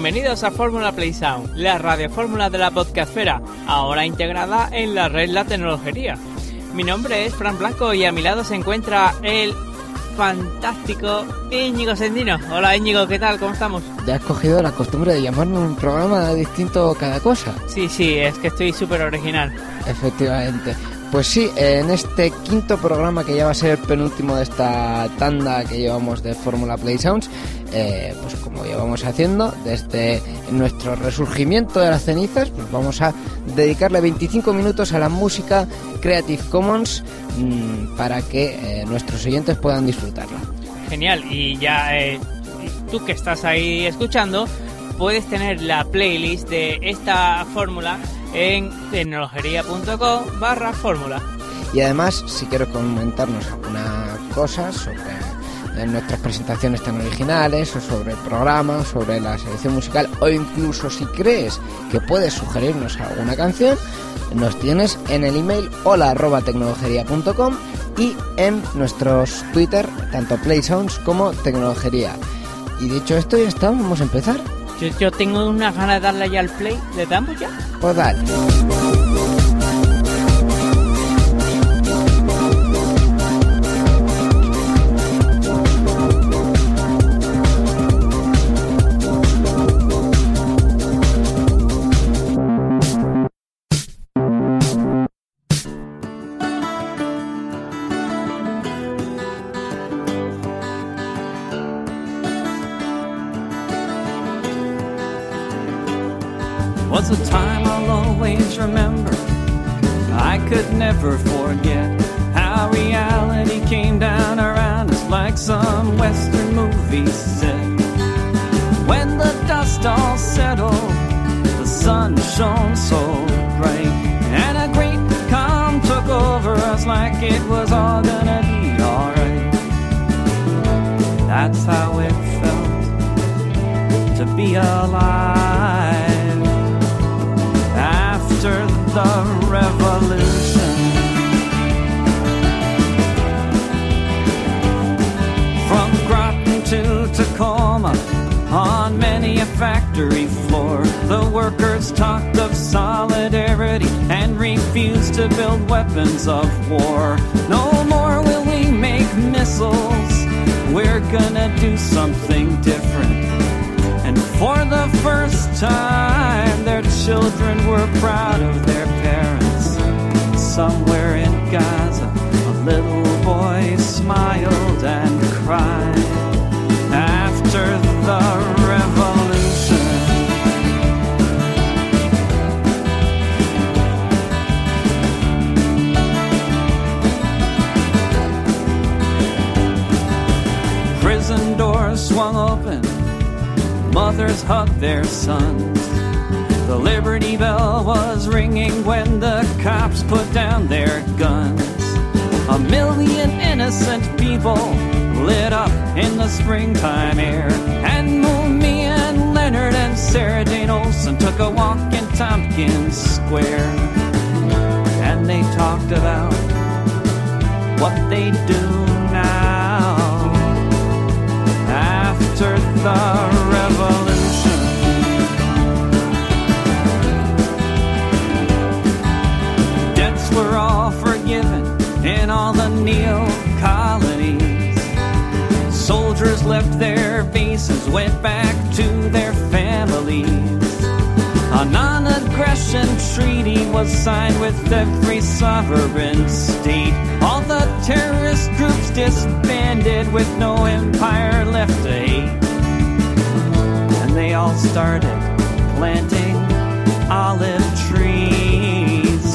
Bienvenidos a Fórmula Play Sound, la radiofórmula de la podcastfera, ahora integrada en la red La Tecnología. Mi nombre es Fran Blanco y a mi lado se encuentra el fantástico Íñigo Sendino. Hola Íñigo, ¿qué tal? ¿Cómo estamos? Ya has cogido la costumbre de llamarme un programa distinto cada cosa. Sí, sí, es que estoy súper original. Efectivamente. Pues sí, en este quinto programa que ya va a ser el penúltimo de esta tanda que llevamos de Fórmula Play Sounds, eh, pues como llevamos haciendo desde nuestro resurgimiento de las cenizas, pues vamos a dedicarle 25 minutos a la música Creative Commons mmm, para que eh, nuestros oyentes puedan disfrutarla. Genial, y ya eh, tú que estás ahí escuchando, puedes tener la playlist de esta fórmula en tecnologería.com barra fórmula. Y además, si quiero comentarnos alguna cosa sobre nuestras presentaciones tan originales, o sobre el programa, o sobre la selección musical, o incluso si crees que puedes sugerirnos alguna canción, nos tienes en el email hola arroba tecnologería.com y en nuestros Twitter, tanto PlaySounds como Tecnologería. Y dicho esto, ya está, vamos a empezar. Yo, tengo unas ganas de darle ya al play. ¿Le damos ya? Pues dale. Felt to be alive after the revolution. From Groton to Tacoma, on many a factory floor, the workers talked of solidarity and refused to build weapons of war. No more will we make missiles, we're gonna do something different. And for the first time, their children were proud of their parents. Somewhere in Gaza, a little boy smiled and Prison doors swung open mothers hugged their sons. The Liberty Bell was ringing when the cops put down their guns. A million innocent people lit up in the springtime air. And me and Leonard and Sara Jane Olson took a walk in Tompkins Square. And they talked about what they'd do the revolution. Debts were all forgiven in all the neo colonies. Soldiers left their bases, went back to their families. A non aggression treaty was signed with every sovereign state. All the terrorist groups disbanded with no empire left to hate and they all started planting olive trees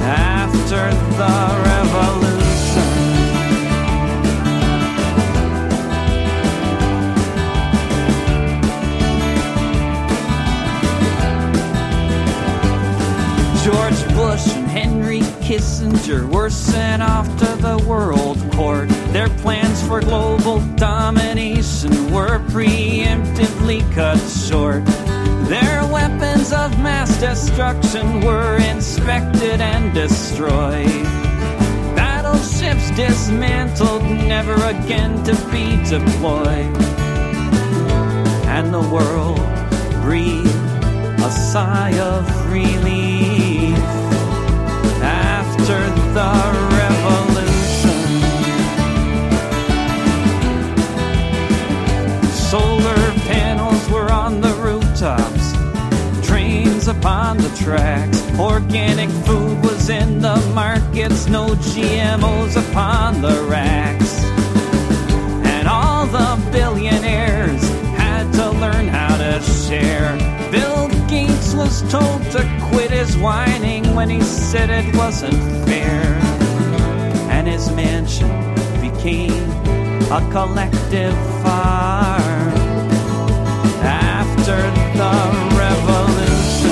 after the revolution. Kissinger were sent off to the World Court. Their plans for global domination were preemptively cut short. Their weapons of mass destruction were inspected and destroyed. Battleships dismantled, never again to be deployed. and the world breathed a sigh of relief Solar panels were on the rooftops, trains upon the tracks, organic food was in the markets, no GMOs upon the racks. And all the billionaires had to learn how to share. Bill Gates was told to quit his whining when he said it wasn't fair. And his mansion became a collective farm the revolution.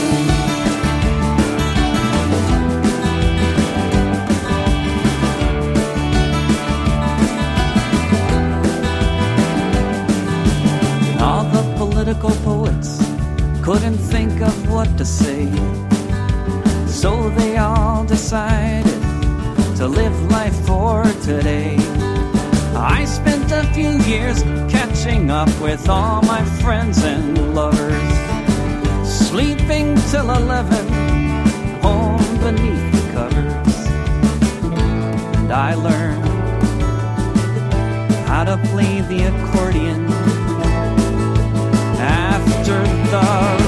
All the political poets couldn't think of what to say. So they all decided to live life for today. I spent a few years catching up with all my friends and lovers. Sleeping till 11, home beneath the covers. And I learned how to play the accordion after the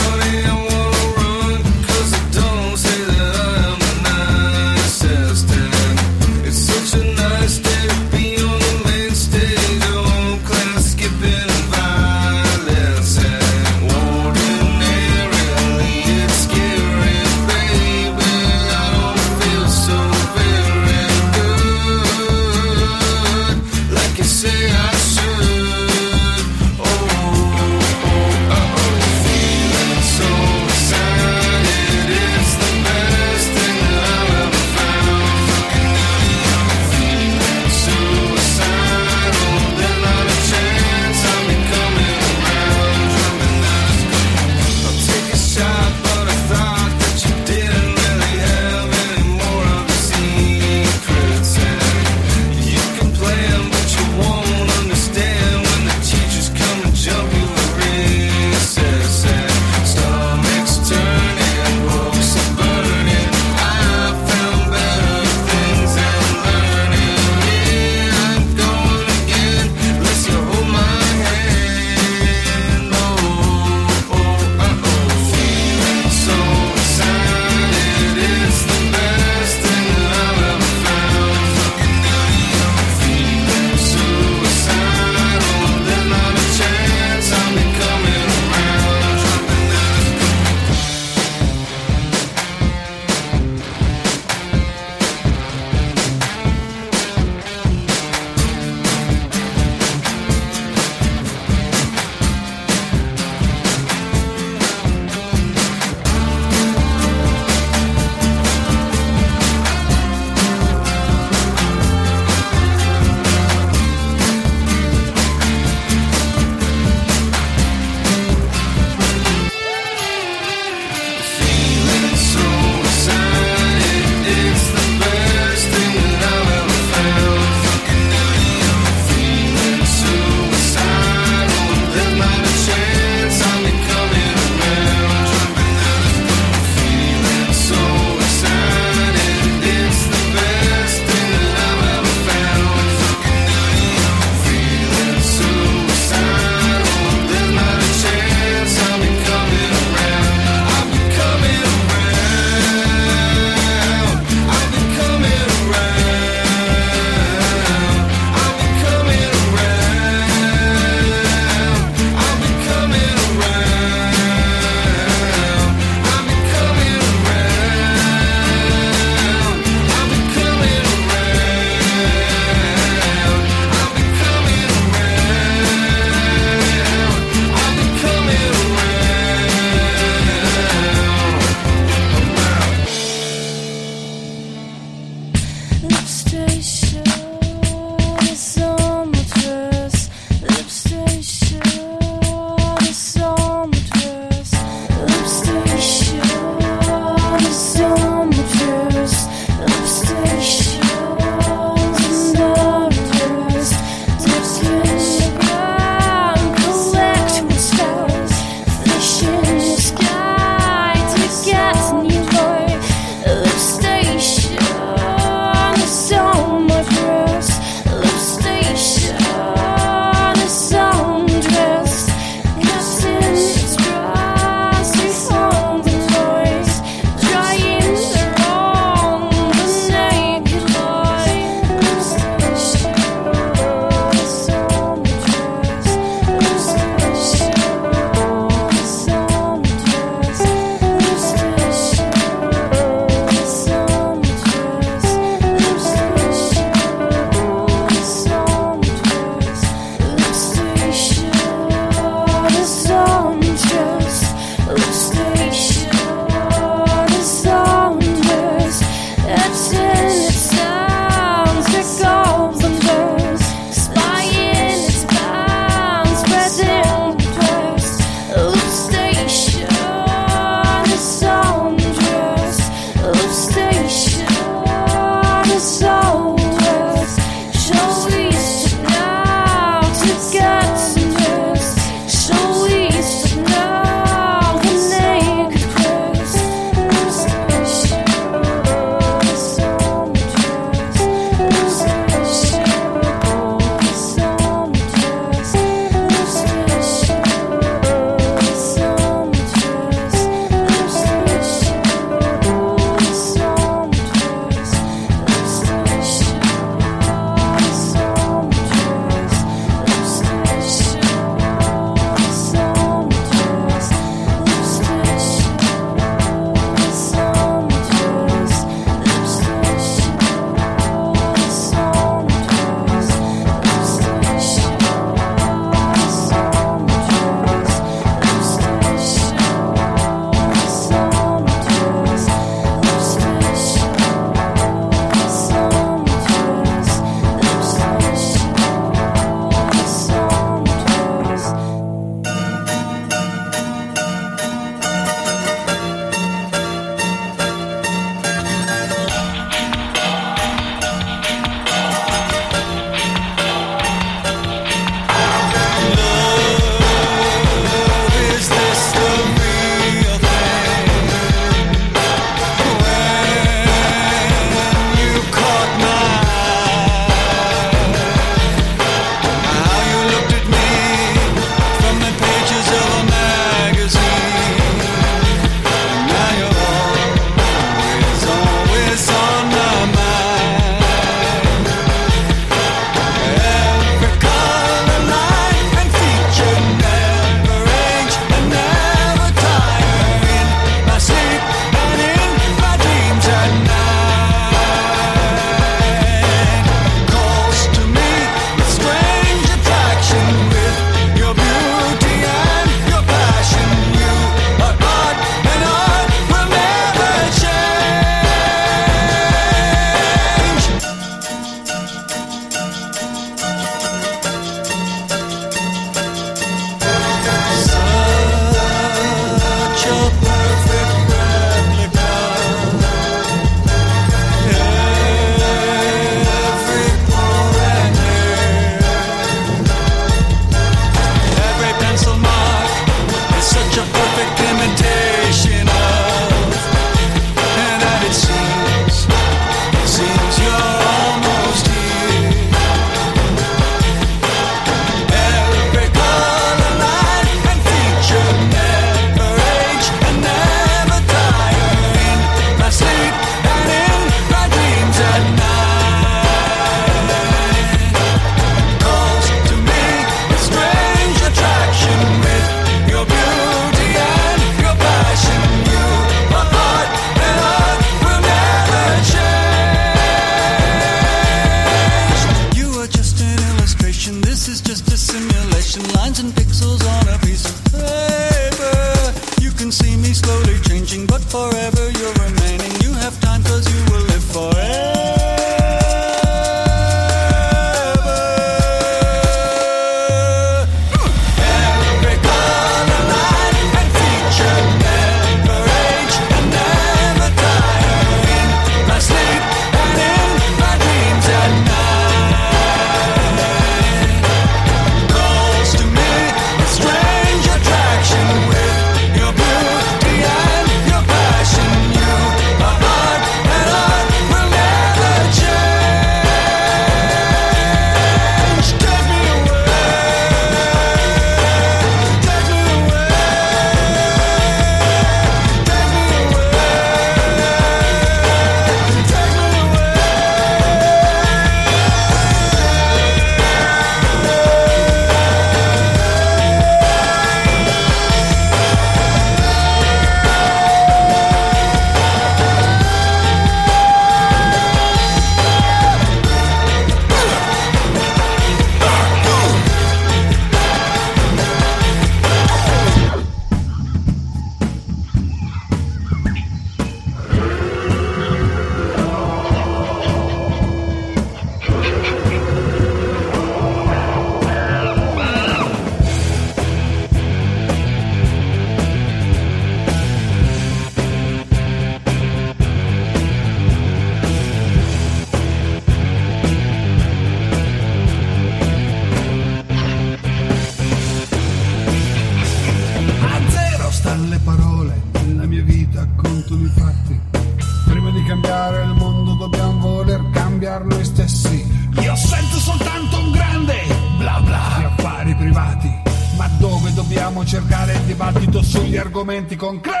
scappati, ma dove dobbiamo cercare il dibattito sugli argomenti concreti?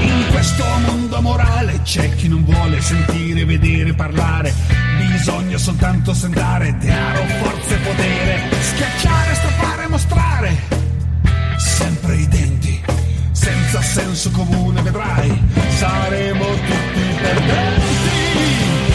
In questo mondo morale c'è chi non vuole sentire, vedere, parlare bisogno soltanto sembrare denaro, forza e potere, schiacciare, strappare, mostrare. Sempre i denti, senza senso comune vedrai, saremo tutti perdenti.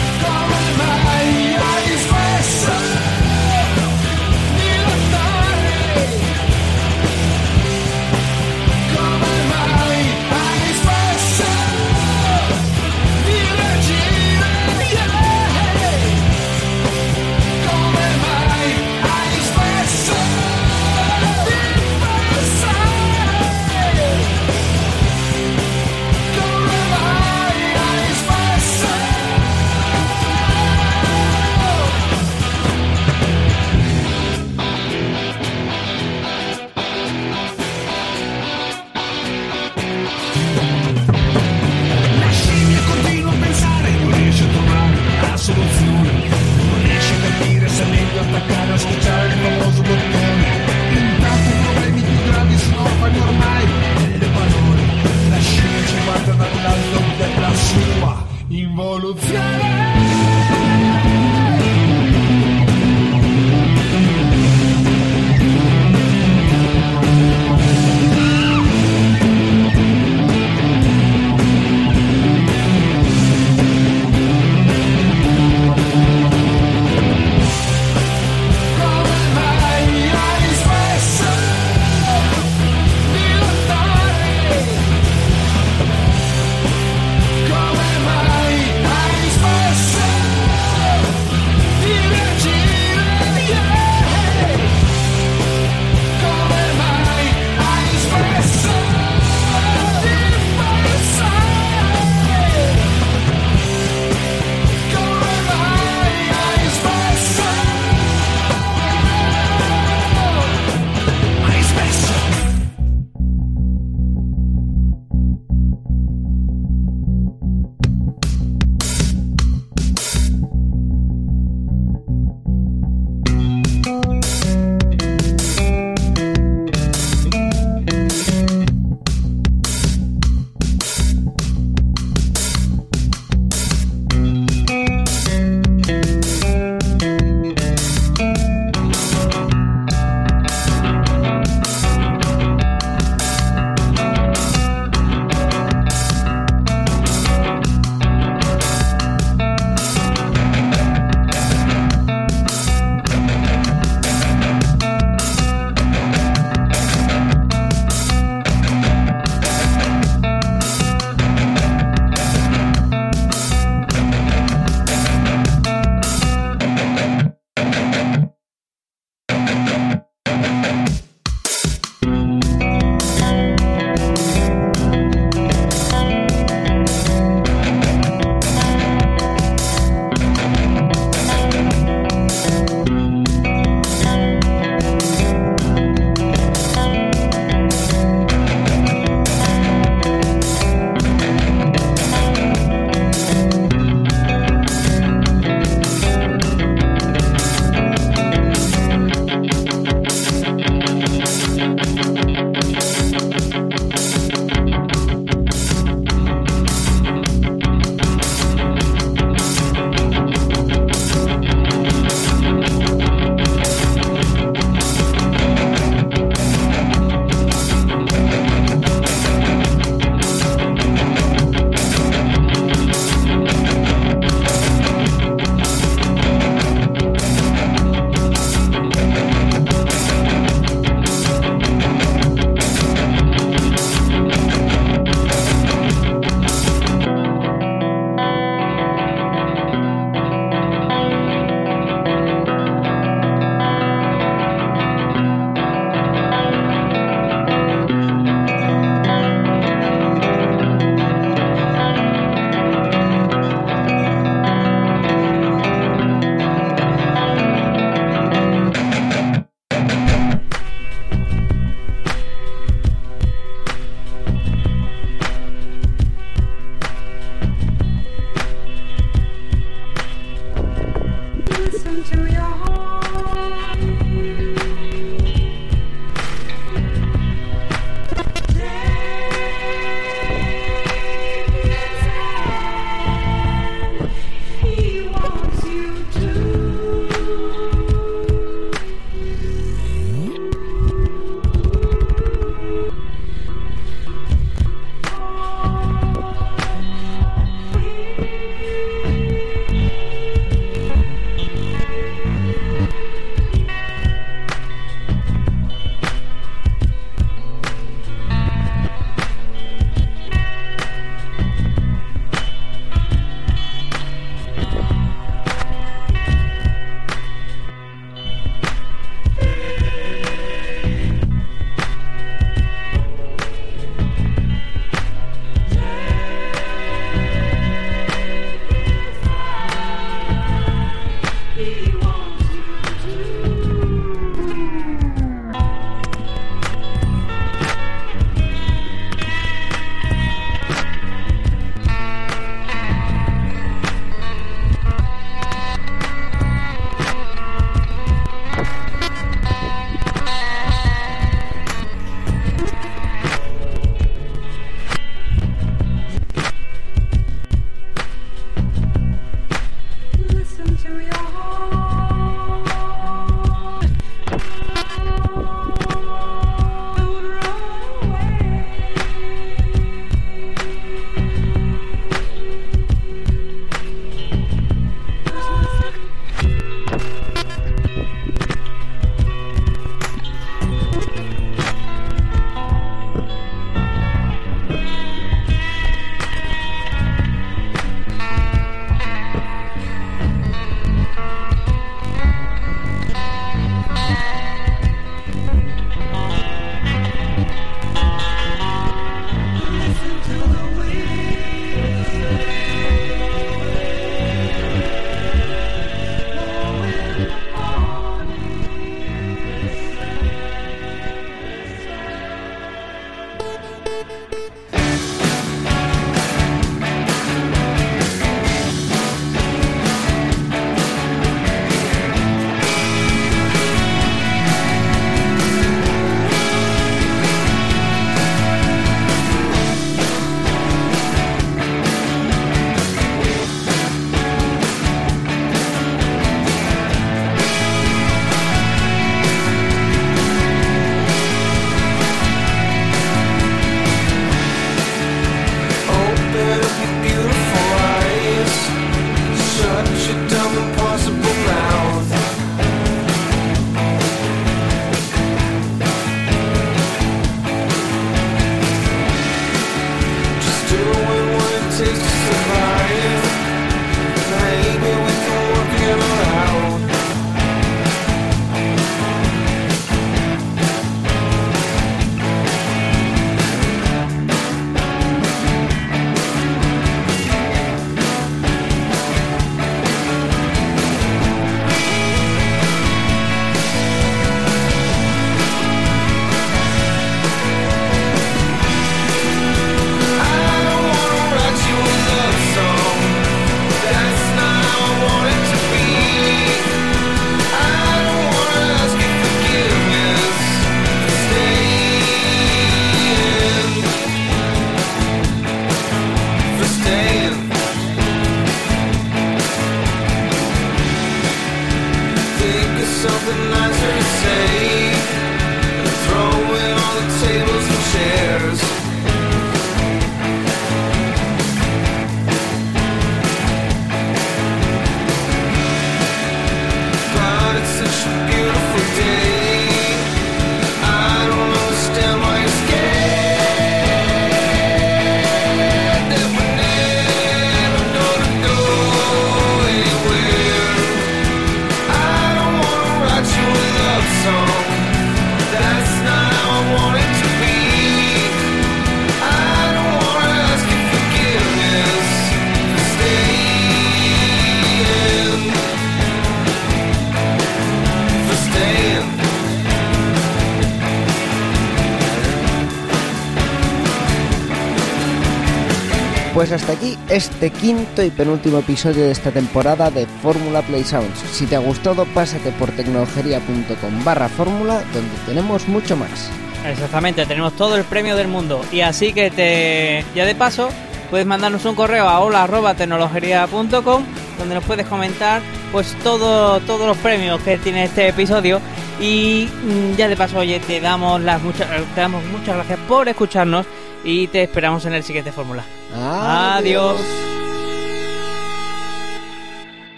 Pues hasta aquí este quinto y penúltimo episodio de esta temporada de Fórmula Play Sounds. Si te ha gustado, pásate por tecnologería.com barra fórmula, donde tenemos mucho más. Exactamente, tenemos todo el premio del mundo. Y así que te. Ya de paso, puedes mandarnos un correo a hola.tecnologería.com donde nos puedes comentar pues todo, todos los premios que tiene este episodio. Y mm, ya de paso, oye, te damos las muchas, te damos muchas gracias por escucharnos y te esperamos en el siguiente fórmula. Adiós.